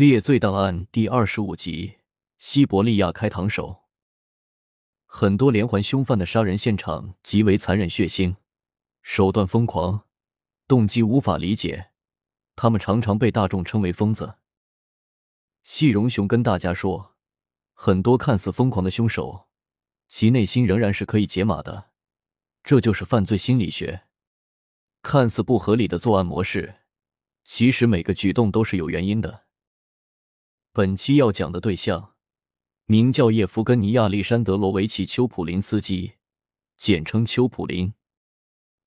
列罪档案第二十五集：西伯利亚开膛手。很多连环凶犯的杀人现场极为残忍血腥，手段疯狂，动机无法理解，他们常常被大众称为疯子。细荣雄跟大家说，很多看似疯狂的凶手，其内心仍然是可以解码的，这就是犯罪心理学。看似不合理的作案模式，其实每个举动都是有原因的。本期要讲的对象，名叫叶夫根尼亚利山德罗维奇丘普林斯基，简称丘普林。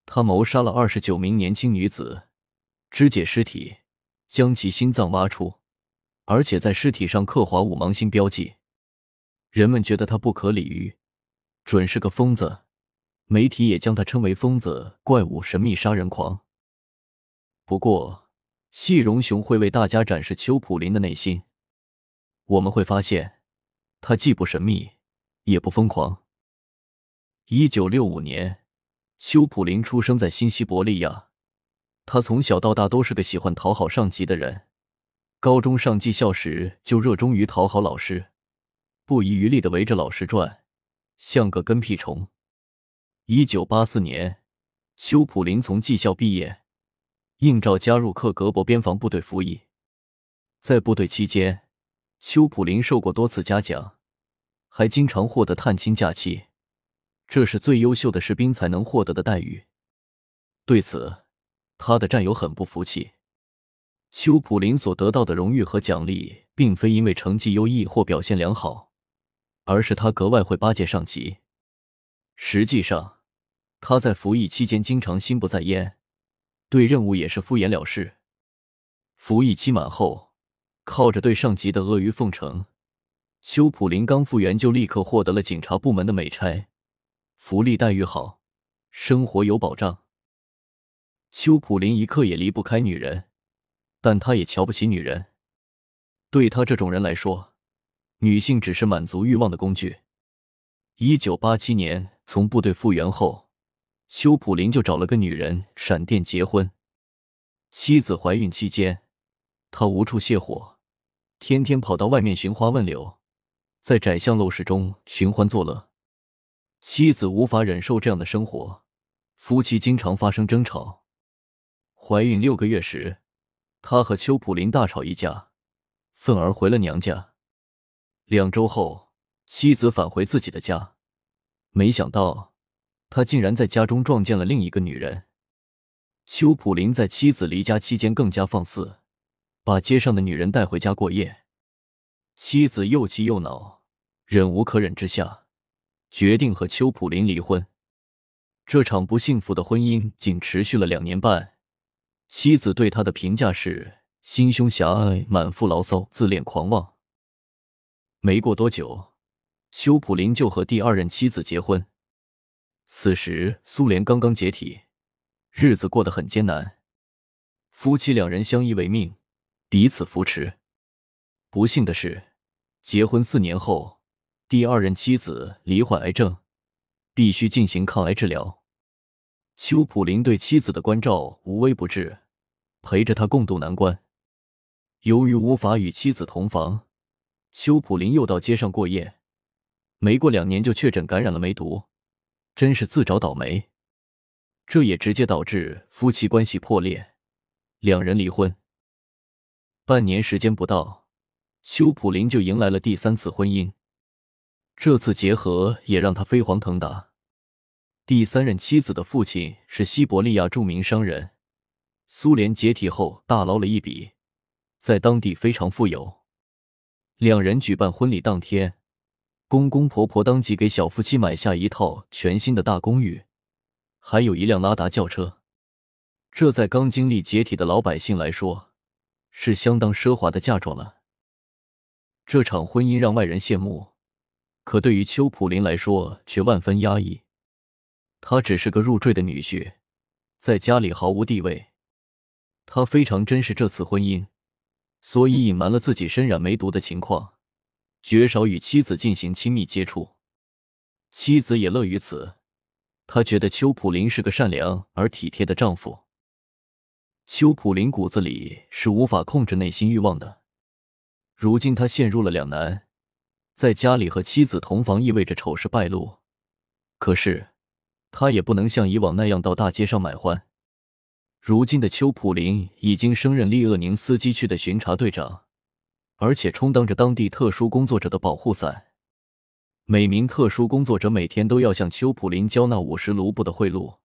他谋杀了二十九名年轻女子，肢解尸体，将其心脏挖出，而且在尸体上刻划五芒星标记。人们觉得他不可理喻，准是个疯子。媒体也将他称为疯子、怪物、神秘杀人狂。不过，细荣雄会为大家展示丘普林的内心。我们会发现，他既不神秘，也不疯狂。一九六五年，休普林出生在新西伯利亚。他从小到大都是个喜欢讨好上级的人。高中上技校时，就热衷于讨好老师，不遗余力的围着老师转，像个跟屁虫。一九八四年，休普林从技校毕业，应召加入克格勃边防部队服役。在部队期间，休普林受过多次嘉奖，还经常获得探亲假期，这是最优秀的士兵才能获得的待遇。对此，他的战友很不服气。休普林所得到的荣誉和奖励，并非因为成绩优异或表现良好，而是他格外会巴结上级。实际上，他在服役期间经常心不在焉，对任务也是敷衍了事。服役期满后。靠着对上级的阿谀奉承，修普林刚复员就立刻获得了警察部门的美差，福利待遇好，生活有保障。修普林一刻也离不开女人，但他也瞧不起女人。对他这种人来说，女性只是满足欲望的工具。一九八七年从部队复员后，修普林就找了个女人闪电结婚。妻子怀孕期间，他无处泄火。天天跑到外面寻花问柳，在窄巷陋室中寻欢作乐。妻子无法忍受这样的生活，夫妻经常发生争吵。怀孕六个月时，他和邱普林大吵一架，愤而回了娘家。两周后，妻子返回自己的家，没想到他竟然在家中撞见了另一个女人。邱普林在妻子离家期间更加放肆。把街上的女人带回家过夜，妻子又气又恼，忍无可忍之下，决定和邱普林离婚。这场不幸福的婚姻仅持续了两年半，妻子对他的评价是心胸狭隘、满腹牢骚、自恋狂妄。没过多久，邱普林就和第二任妻子结婚。此时苏联刚刚解体，日子过得很艰难，夫妻两人相依为命。彼此扶持。不幸的是，结婚四年后，第二任妻子罹患癌症，必须进行抗癌治疗。邱普林对妻子的关照无微不至，陪着他共度难关。由于无法与妻子同房，邱普林又到街上过夜，没过两年就确诊感染了梅毒，真是自找倒霉。这也直接导致夫妻关系破裂，两人离婚。半年时间不到，修普林就迎来了第三次婚姻。这次结合也让他飞黄腾达。第三任妻子的父亲是西伯利亚著名商人，苏联解体后大捞了一笔，在当地非常富有。两人举办婚礼当天，公公婆婆当即给小夫妻买下一套全新的大公寓，还有一辆拉达轿车。这在刚经历解体的老百姓来说，是相当奢华的嫁妆了。这场婚姻让外人羡慕，可对于邱普林来说却万分压抑。他只是个入赘的女婿，在家里毫无地位。他非常珍视这次婚姻，所以隐瞒了自己身染梅毒的情况，绝少与妻子进行亲密接触。妻子也乐于此，她觉得邱普林是个善良而体贴的丈夫。邱普林骨子里是无法控制内心欲望的，如今他陷入了两难，在家里和妻子同房意味着丑事败露，可是他也不能像以往那样到大街上买欢。如今的邱普林已经升任利厄宁斯基区的巡查队长，而且充当着当地特殊工作者的保护伞。每名特殊工作者每天都要向邱普林交纳五十卢布的贿赂，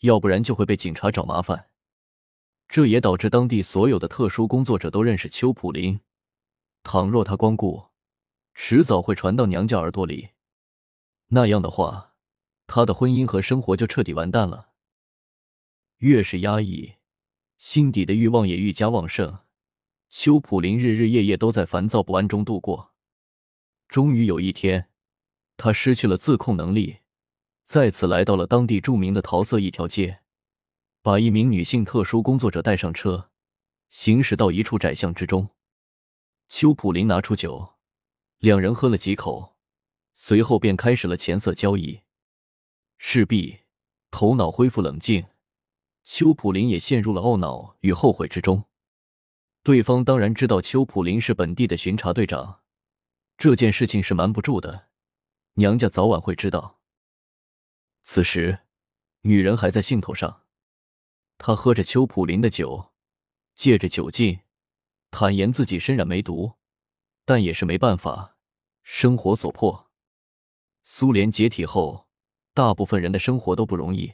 要不然就会被警察找麻烦。这也导致当地所有的特殊工作者都认识邱普林。倘若他光顾，迟早会传到娘家耳朵里。那样的话，他的婚姻和生活就彻底完蛋了。越是压抑，心底的欲望也愈加旺盛。邱普林日日夜夜都在烦躁不安中度过。终于有一天。他失去了自控能力，再次来到了当地著名的桃色一条街，把一名女性特殊工作者带上车，行驶到一处窄巷之中。邱普林拿出酒，两人喝了几口，随后便开始了钱色交易。势必头脑恢复冷静，邱普林也陷入了懊恼与后悔之中。对方当然知道邱普林是本地的巡查队长，这件事情是瞒不住的。娘家早晚会知道。此时，女人还在兴头上，他喝着邱普林的酒，借着酒劲，坦言自己身染梅毒，但也是没办法，生活所迫。苏联解体后，大部分人的生活都不容易。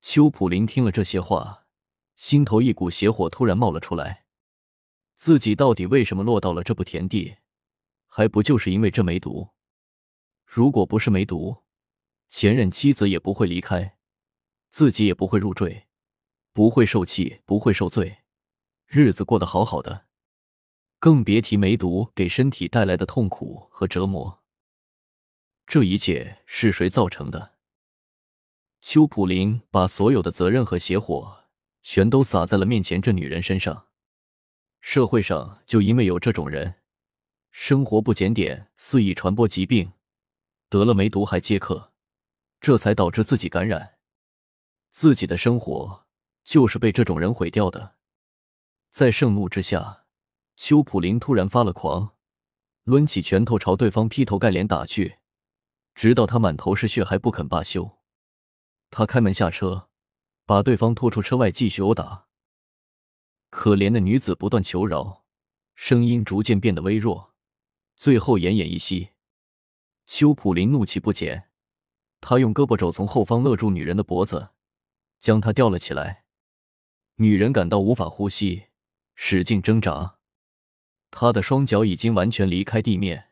邱普林听了这些话，心头一股邪火突然冒了出来。自己到底为什么落到了这步田地？还不就是因为这梅毒？如果不是梅毒，前任妻子也不会离开，自己也不会入赘，不会受气，不会受罪，日子过得好好的，更别提梅毒给身体带来的痛苦和折磨。这一切是谁造成的？邱普林把所有的责任和邪火全都撒在了面前这女人身上。社会上就因为有这种人，生活不检点，肆意传播疾病。得了梅毒还接客，这才导致自己感染，自己的生活就是被这种人毁掉的。在盛怒之下，邱普林突然发了狂，抡起拳头朝对方劈头盖脸打去，直到他满头是血还不肯罢休。他开门下车，把对方拖出车外继续殴打。可怜的女子不断求饶，声音逐渐变得微弱，最后奄奄一息。邱普林怒气不减，他用胳膊肘从后方勒住女人的脖子，将她吊了起来。女人感到无法呼吸，使劲挣扎，她的双脚已经完全离开地面，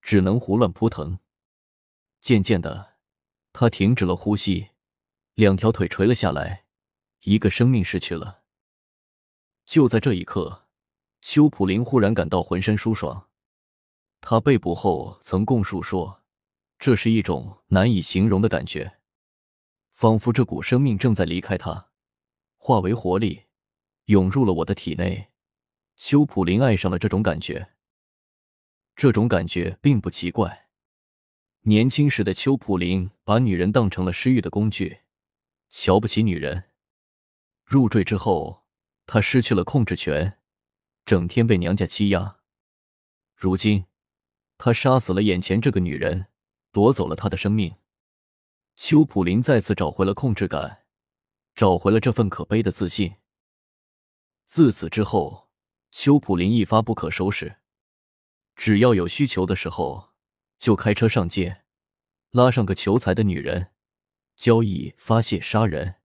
只能胡乱扑腾。渐渐的，她停止了呼吸，两条腿垂了下来，一个生命逝去了。就在这一刻，修普林忽然感到浑身舒爽。他被捕后曾供述说，这是一种难以形容的感觉，仿佛这股生命正在离开他，化为活力，涌入了我的体内。修普林爱上了这种感觉，这种感觉并不奇怪。年轻时的邱普林把女人当成了施欲的工具，瞧不起女人。入赘之后，他失去了控制权，整天被娘家欺压。如今。他杀死了眼前这个女人，夺走了她的生命。邱普林再次找回了控制感，找回了这份可悲的自信。自此之后，邱普林一发不可收拾。只要有需求的时候，就开车上街，拉上个求财的女人，交易、发泄、杀人，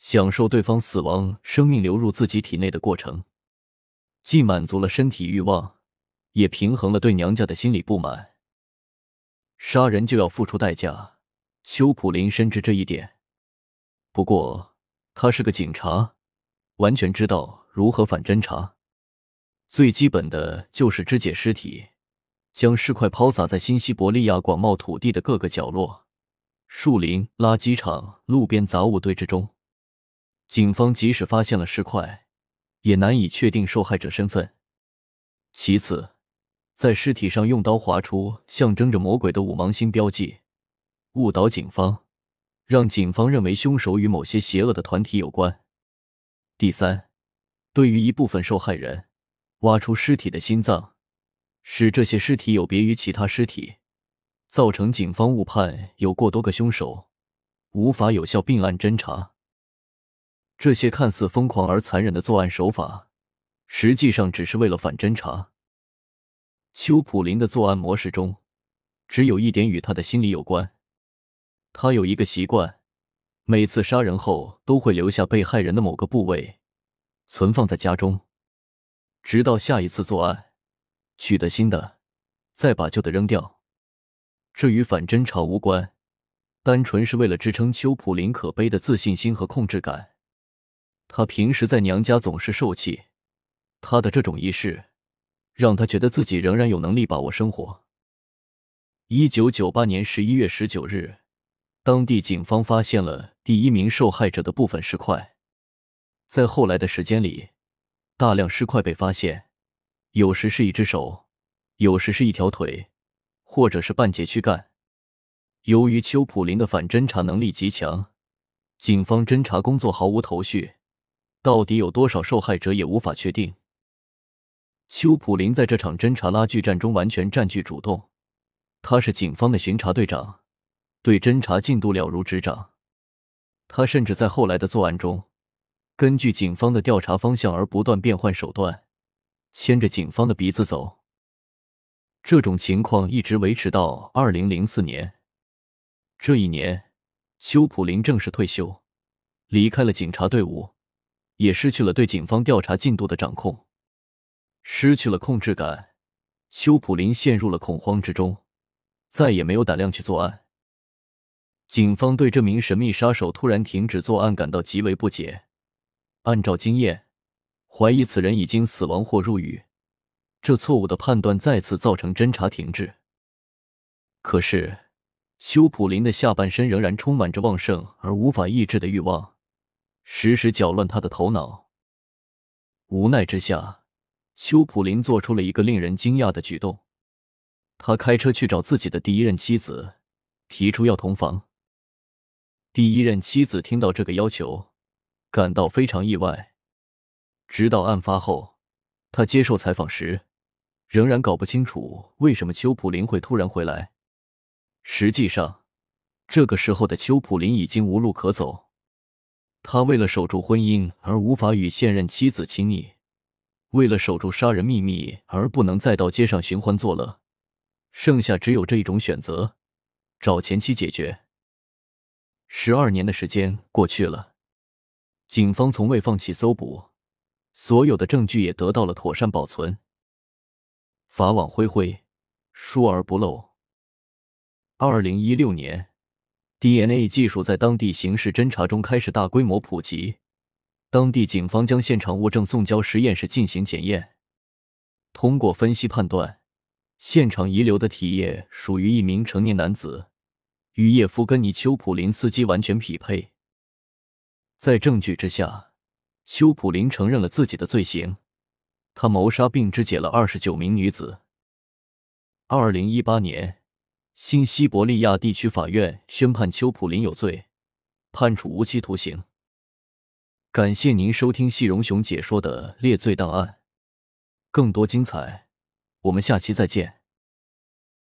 享受对方死亡、生命流入自己体内的过程，既满足了身体欲望。也平衡了对娘家的心理不满。杀人就要付出代价，邱普林深知这一点。不过他是个警察，完全知道如何反侦查。最基本的就是肢解尸体，将尸块抛洒在新西伯利亚广袤土地的各个角落、树林、垃圾场、路边杂物堆之中。警方即使发现了尸块，也难以确定受害者身份。其次。在尸体上用刀划出象征着魔鬼的五芒星标记，误导警方，让警方认为凶手与某些邪恶的团体有关。第三，对于一部分受害人，挖出尸体的心脏，使这些尸体有别于其他尸体，造成警方误判有过多个凶手，无法有效并案侦查。这些看似疯狂而残忍的作案手法，实际上只是为了反侦查。邱普林的作案模式中，只有一点与他的心理有关。他有一个习惯，每次杀人后都会留下被害人的某个部位，存放在家中，直到下一次作案，取得新的，再把旧的扔掉。这与反侦查无关，单纯是为了支撑丘普林可悲的自信心和控制感。他平时在娘家总是受气，他的这种仪式让他觉得自己仍然有能力把握生活。一九九八年十一月十九日，当地警方发现了第一名受害者的部分尸块。在后来的时间里，大量尸块被发现，有时是一只手，有时是一条腿，或者是半截躯干。由于邱普林的反侦查能力极强，警方侦查工作毫无头绪。到底有多少受害者也无法确定。邱普林在这场侦查拉锯战中完全占据主动，他是警方的巡查队长，对侦查进度了如指掌。他甚至在后来的作案中，根据警方的调查方向而不断变换手段，牵着警方的鼻子走。这种情况一直维持到二零零四年。这一年，邱普林正式退休，离开了警察队伍。也失去了对警方调查进度的掌控，失去了控制感，修普林陷入了恐慌之中，再也没有胆量去作案。警方对这名神秘杀手突然停止作案感到极为不解，按照经验，怀疑此人已经死亡或入狱，这错误的判断再次造成侦查停滞。可是，修普林的下半身仍然充满着旺盛而无法抑制的欲望。时时搅乱他的头脑。无奈之下，邱普林做出了一个令人惊讶的举动。他开车去找自己的第一任妻子，提出要同房。第一任妻子听到这个要求，感到非常意外。直到案发后，他接受采访时，仍然搞不清楚为什么邱普林会突然回来。实际上，这个时候的邱普林已经无路可走。他为了守住婚姻而无法与现任妻子亲密，为了守住杀人秘密而不能再到街上寻欢作乐，剩下只有这一种选择：找前妻解决。十二年的时间过去了，警方从未放弃搜捕，所有的证据也得到了妥善保存。法网恢恢，疏而不漏。二零一六年。DNA 技术在当地刑事侦查中开始大规模普及。当地警方将现场物证送交实验室进行检验，通过分析判断，现场遗留的体液属于一名成年男子，与叶夫根尼·丘普林斯基完全匹配。在证据之下，丘普林承认了自己的罪行，他谋杀并肢解了二十九名女子。二零一八年。新西伯利亚地区法院宣判丘普林有罪，判处无期徒刑。感谢您收听细荣雄解说的《猎罪档案》，更多精彩，我们下期再见。